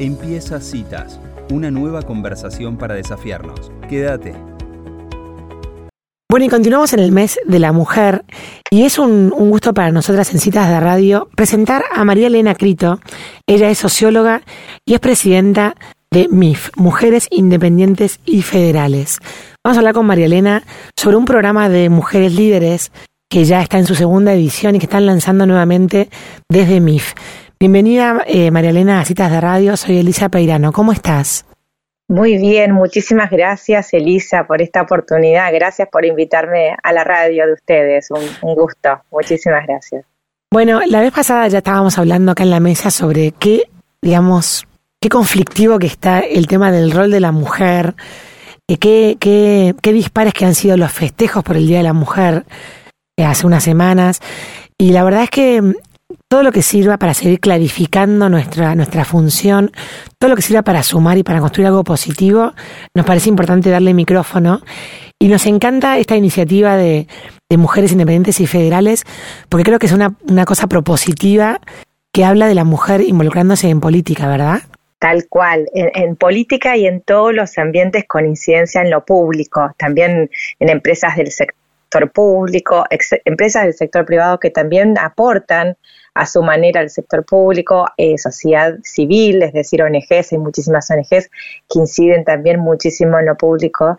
Empieza Citas, una nueva conversación para desafiarnos. Quédate. Bueno, y continuamos en el mes de la mujer y es un, gusto para nosotras en Citas de Radio presentar a María Elena Crito. Ella es socióloga y es presidenta de MIF, Mujeres Independientes y Federales. Vamos a hablar con María Elena sobre un programa de mujeres líderes que ya está en su segunda edición y que están lanzando nuevamente desde MIF. Bienvenida, eh, María Elena, a Citas de Radio. Soy Elisa Peirano. ¿Cómo estás? Muy bien, muchísimas gracias, Elisa, por esta oportunidad. Gracias por invitarme a la radio de ustedes. Un, gusto. Muchísimas gracias. Bueno, la vez pasada ya estábamos hablando acá en la mesa sobre qué, digamos, qué conflictivo que está el tema del rol de la mujer, eh, qué, qué, qué dispares que han sido los festejos por el Día de la Mujer eh, hace unas semanas. Y la verdad es que todo lo que sirva para seguir clarificando nuestra, nuestra función, todo lo que sirva para sumar y para construir algo positivo, nos parece importante darle micrófono. Y nos encanta esta iniciativa de, mujeres independientes y federales, porque creo que es una, una cosa propositiva que habla de la mujer involucrándose en política, ¿verdad? Tal cual, en, política y en todos los ambientes con incidencia en lo público, también en empresas del sector público, empresas del sector privado que también aportan a su manera al sector público, eh, sociedad civil, es decir, ONGs, hay muchísimas ONGs que inciden también muchísimo en lo público.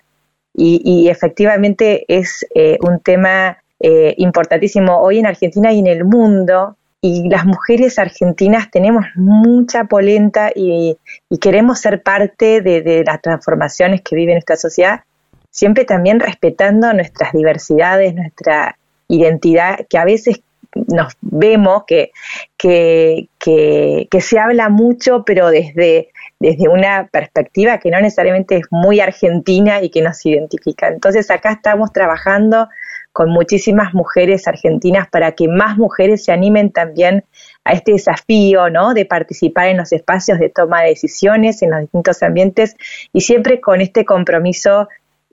Y, efectivamente es eh, un tema eh, importantísimo hoy en Argentina y en el mundo. Y las mujeres argentinas tenemos mucha polenta y, queremos ser parte de, de, las transformaciones que vive nuestra sociedad, siempre también respetando nuestras diversidades, nuestra identidad, que a veces nos vemos que, que, que, se habla mucho, pero desde, desde una perspectiva que no necesariamente es muy argentina y que nos identifica. Entonces acá estamos trabajando con muchísimas mujeres argentinas para que más mujeres se animen también a este desafío, ¿no? De participar en los espacios de toma de decisiones en los distintos ambientes y siempre con este compromiso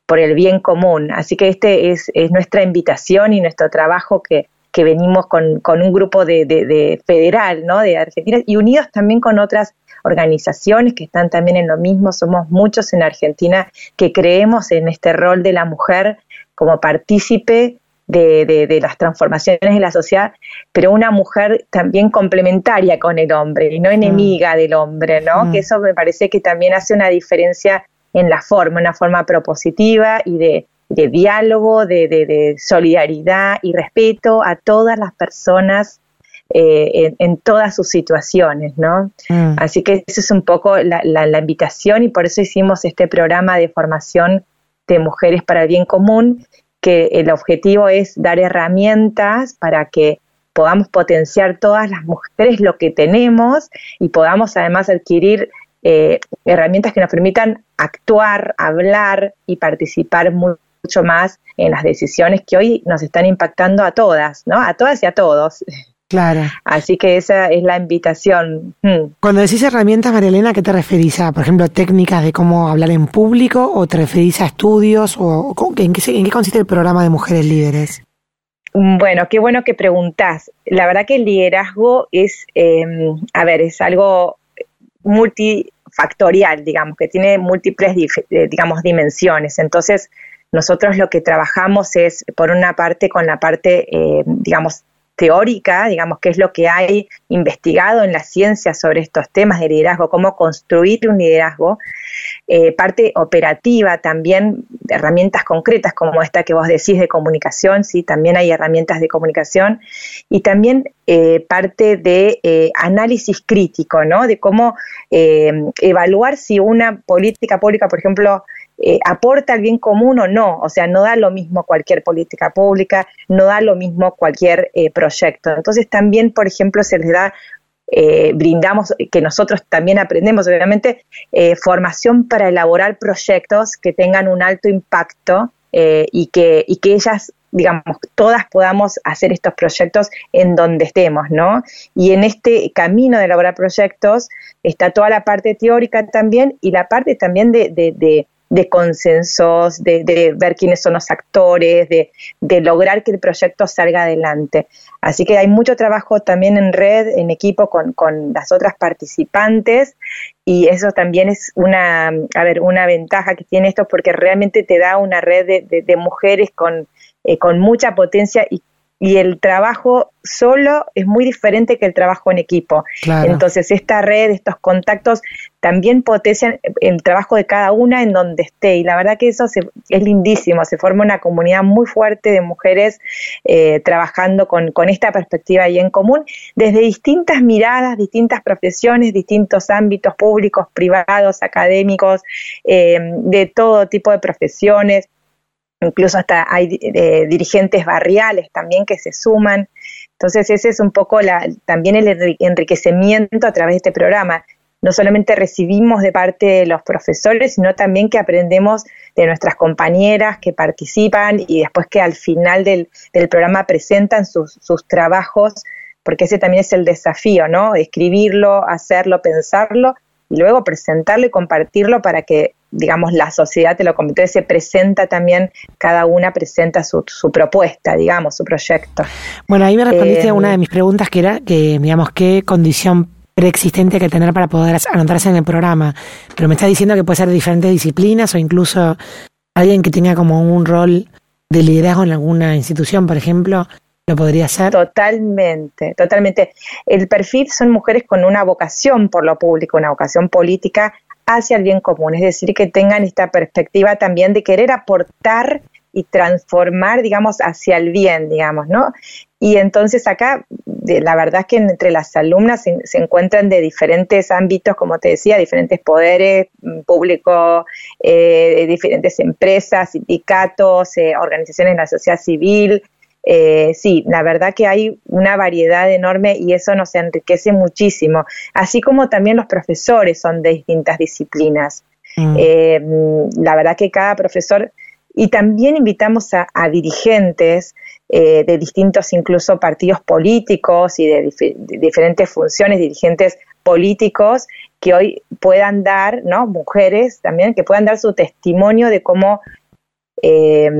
por el bien común. Así que este es, es nuestra invitación y nuestro trabajo que, que venimos con, con un grupo de, de, federal, ¿no? De Argentina y unidos también con otras organizaciones que están también en lo mismo. Somos muchos en Argentina que creemos en este rol de la mujer como partícipe de, de, las transformaciones de la sociedad, pero una mujer también complementaria con el hombre y no enemiga mm. del hombre, ¿no? Mm. Que eso me parece que también hace una diferencia en la forma, una forma propositiva y de, de diálogo, de, solidaridad y respeto a todas las personas eh, en, todas sus situaciones, ¿no? Mm. Así que esa es un poco la, la, invitación y por eso hicimos este programa de formación de mujeres para el bien común, que el objetivo es dar herramientas para que podamos potenciar todas las mujeres lo que tenemos y podamos además adquirir eh, herramientas que nos permitan actuar, hablar y participar muy mucho más en las decisiones que hoy nos están impactando a todas, ¿no? A todas y a todos. Claro. Así que esa es la invitación. Hmm. Cuando decís herramientas, María Elena, ¿qué te referís a, por ejemplo, técnicas de cómo hablar en público o te referís a estudios o en qué, en qué consiste el programa de Mujeres Líderes? Bueno, qué bueno que preguntás. La verdad que el liderazgo es, em, a ver, es algo multifactorial, digamos, que tiene múltiples, eh, digamos, dimensiones. Entonces, nosotros lo que trabajamos es, por una parte, con la parte, eh, digamos, teórica, digamos, qué es lo que hay investigado en la ciencia sobre estos temas de liderazgo, cómo construir un liderazgo, eh, parte operativa también, herramientas concretas como esta que vos decís de comunicación, sí, también hay herramientas de comunicación, y también eh, parte de análisis crítico, ¿no? De cómo evaluar si una política pública, por ejemplo, eh, aporta al bien común o no. O sea, no da lo mismo cualquier política pública, no da lo mismo cualquier eh, proyecto. Entonces también, por ejemplo, se les da eh, brindamos, que nosotros también aprendemos, obviamente, formación para elaborar proyectos que tengan un alto impacto y, que, y que ellas, digamos, todas podamos hacer estos proyectos en donde estemos, ¿no? Y en este camino de elaborar proyectos está toda la parte teórica también y la parte también de consensos, de, ver quiénes son los actores, de, lograr que el proyecto salga adelante. Así que hay mucho trabajo también en red, en equipo con, las otras participantes y eso también es una, a ver, una ventaja que tiene esto porque realmente te da una red de, de, mujeres con, eh, con mucha potencia y y el trabajo solo es muy diferente que el trabajo en equipo. Entonces, esta red, estos contactos también potencian el trabajo de cada una en donde esté. Y la verdad que eso es lindísimo. Se forma una comunidad muy fuerte de mujeres eh, trabajando con, esta perspectiva y en común, desde distintas miradas, distintas profesiones, distintos ámbitos públicos, privados, académicos, eh, de todo tipo de profesiones incluso hasta hay eh, dirigentes barriales también que se suman. Entonces ese es un poco la, también el enriquecimiento a través de este programa. No solamente recibimos de parte de los profesores, sino también que aprendemos de nuestras compañeras que participan y después que al final del, programa presentan sus, sus trabajos, porque ese también es el desafío, ¿no? Escribirlo, hacerlo, pensarlo y luego presentarlo y compartirlo para que digamos, la sociedad te lo convierte, se presenta también, cada una presenta su, su propuesta, digamos, su proyecto. Bueno, ahí me respondiste a una de em, mis preguntas que era que, digamos, qué condición preexistente hay que tener para poder anotarse en el programa, pero me está diciendo que puede ser de diferentes disciplinas o incluso alguien que tenga como un rol de liderazgo en alguna institución, por ejemplo, lo podría ser. Totalmente, totalmente. El perfil son mujeres con una vocación por lo público, una vocación política hacia el bien común, es decir, que tengan esta perspectiva también de querer aportar y transformar, digamos, hacia el bien, digamos, ¿no? Y entonces acá, la verdad es que entre las alumnas se, encuentran de diferentes ámbitos, como te decía, diferentes poderes mm, públicos, eh, diferentes empresas, sindicatos, eh, organizaciones de la sociedad civil, eh, sí, la verdad que hay una variedad enorme y eso nos enriquece muchísimo, así como también los profesores son de distintas disciplinas. Mm. Eh, la verdad que cada profesor, y también invitamos a, dirigentes eh, de distintos incluso partidos políticos y de, diferentes funciones, dirigentes políticos que hoy puedan dar, ¿no? Mujeres también, que puedan dar su testimonio de cómo eh,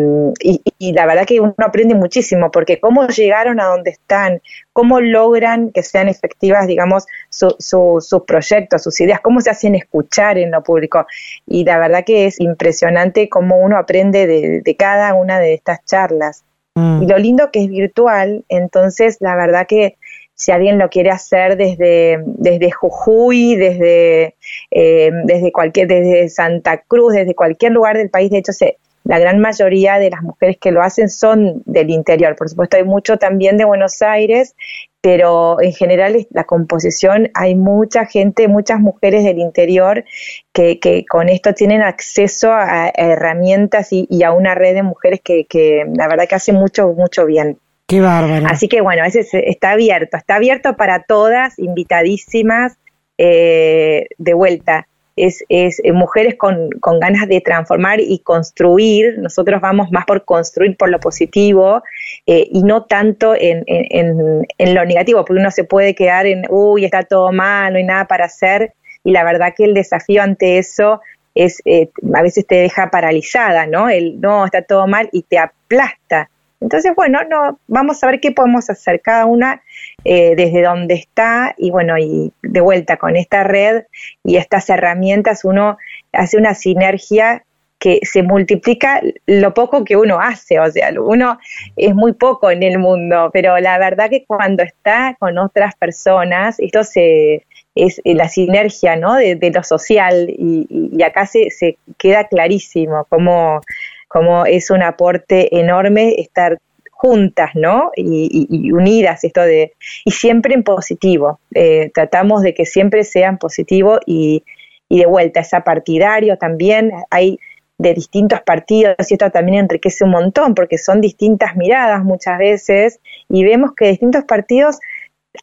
y, la verdad que uno aprende muchísimo, porque cómo llegaron a donde están, cómo logran que sean efectivas, digamos, sus proyectos, sus ideas, cómo se hacen escuchar en lo público. Y la verdad que es impresionante cómo uno aprende de, cada una de estas charlas. Mm. Y lo lindo que es virtual, entonces la verdad que si alguien lo quiere hacer desde, desde Jujuy, desde, eh, desde cualquier, desde Santa Cruz, desde cualquier lugar del país, de hecho se, la gran mayoría de las mujeres que lo hacen son del interior. Por supuesto, hay mucho también de Buenos Aires, pero en general la composición hay mucha gente, muchas mujeres del interior que, con esto tienen acceso a, herramientas y, a una red de mujeres que, la verdad que hace mucho, mucho bien. Qué bárbaro. Así que bueno, ese está abierto, está abierto para todas, invitadísimas, eh, de vuelta es, es eh, mujeres con, con, ganas de transformar y construir. Nosotros vamos más por construir por lo positivo eh, y no tanto en, en, en, lo negativo, porque uno se puede quedar en, uy, está todo mal, no hay nada para hacer. Y la verdad que el desafío ante eso es, eh, a veces te deja paralizada, ¿no? El, no, está todo mal y te aplasta. Entonces, bueno, no, vamos a ver qué podemos hacer cada una eh, desde donde está y bueno, y de vuelta con esta red y estas herramientas uno hace una sinergia que se multiplica lo poco que uno hace, o sea, uno es muy poco en el mundo, pero la verdad que cuando está con otras personas, esto se es la sinergia ¿no? de, lo social y, y acá se, se, queda clarísimo cómo como es un aporte enorme estar juntas, ¿no? Y, unidas, esto de, y siempre en positivo. Eh, tratamos de que siempre sean positivos y, y de vuelta, es partidario también, hay de distintos partidos y esto también enriquece un montón porque son distintas miradas muchas veces y vemos que distintos partidos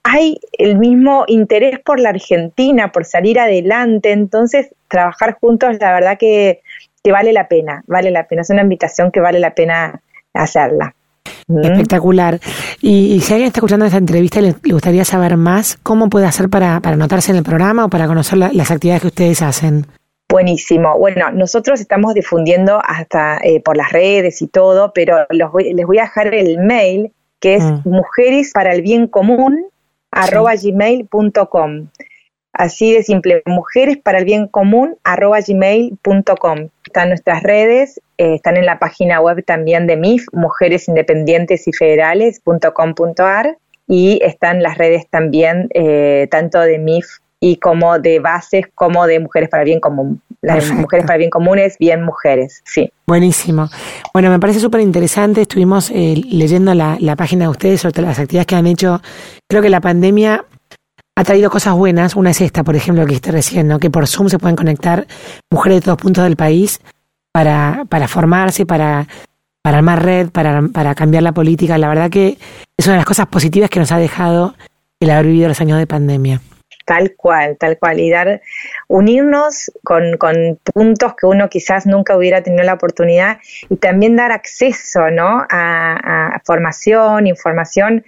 hay el mismo interés por la Argentina, por salir adelante, entonces trabajar juntos la verdad que que vale la pena, vale la pena, es una invitación que vale la pena hacerla. ¿Mm? Espectacular. Y, si alguien está escuchando esta entrevista y le, gustaría saber más, ¿cómo puede hacer para, para anotarse en el programa o para conocer las actividades que ustedes hacen? Buenísimo. Bueno, nosotros estamos difundiendo hasta eh, por las redes y todo, pero les voy a dejar el mail que es mm. mujeres para el bien común arroba gmail.com. Así de simple, mujeres para el bien común arroba gmail.com. Están nuestras redes, eh, están en la página web también de MIF, mujeres independientes y federales.com.ar y están las redes también eh, tanto de MIF y como de bases como de mujeres para el bien común. Las mujeres para el bien común es bien mujeres, sí. Buenísimo. Bueno, me parece súper interesante. Estuvimos eh, leyendo la, la página de ustedes sobre las actividades que han hecho. Creo que la pandemia ha traído cosas buenas. Una es esta, por ejemplo, que dijiste recién, que por Zoom se pueden conectar mujeres de todos puntos del país para, para formarse, para, para armar red, para, para cambiar la política. La verdad que es una de las cosas positivas que nos ha dejado el haber vivido los años de pandemia. Tal cual, tal cual. Y dar, unirnos con, con, puntos que uno quizás nunca hubiera tenido la oportunidad y también dar acceso ¿no? a formación, información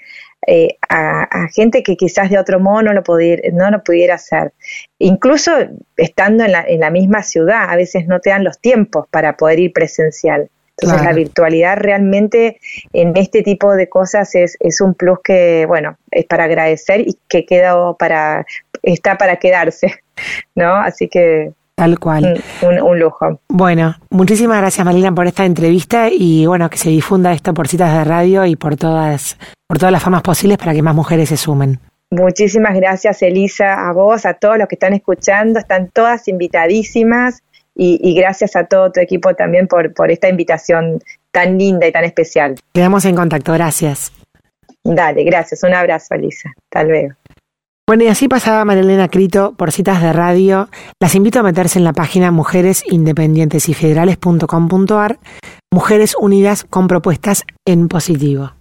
eh, a, gente que quizás de otro modo no lo, pudiera, no lo pudiera hacer. Incluso estando en la, en la misma ciudad, a veces no te dan los tiempos para poder ir presencial. Entonces la virtualidad realmente en este tipo de cosas es, es un plus que, bueno, es para agradecer y que queda para, está para quedarse, ¿no? Así que Tal cual. Un, lujo. Bueno, muchísimas gracias Marina por esta entrevista y bueno, que se difunda esto por citas de radio y por todas, por todas las formas posibles para que más mujeres se sumen. Muchísimas gracias Elisa, a vos, a todos los que están escuchando, están todas invitadísimas y, gracias a todo tu equipo también por, por esta invitación tan linda y tan especial. Quedamos en contacto, gracias. Dale, gracias, un abrazo Elisa, hasta luego. Bueno, y así pasaba Marilena Crito por citas de radio. Las invito a meterse en la página mujeresindependientesyfederales.com.ar, Mujeres Unidas con propuestas en positivo.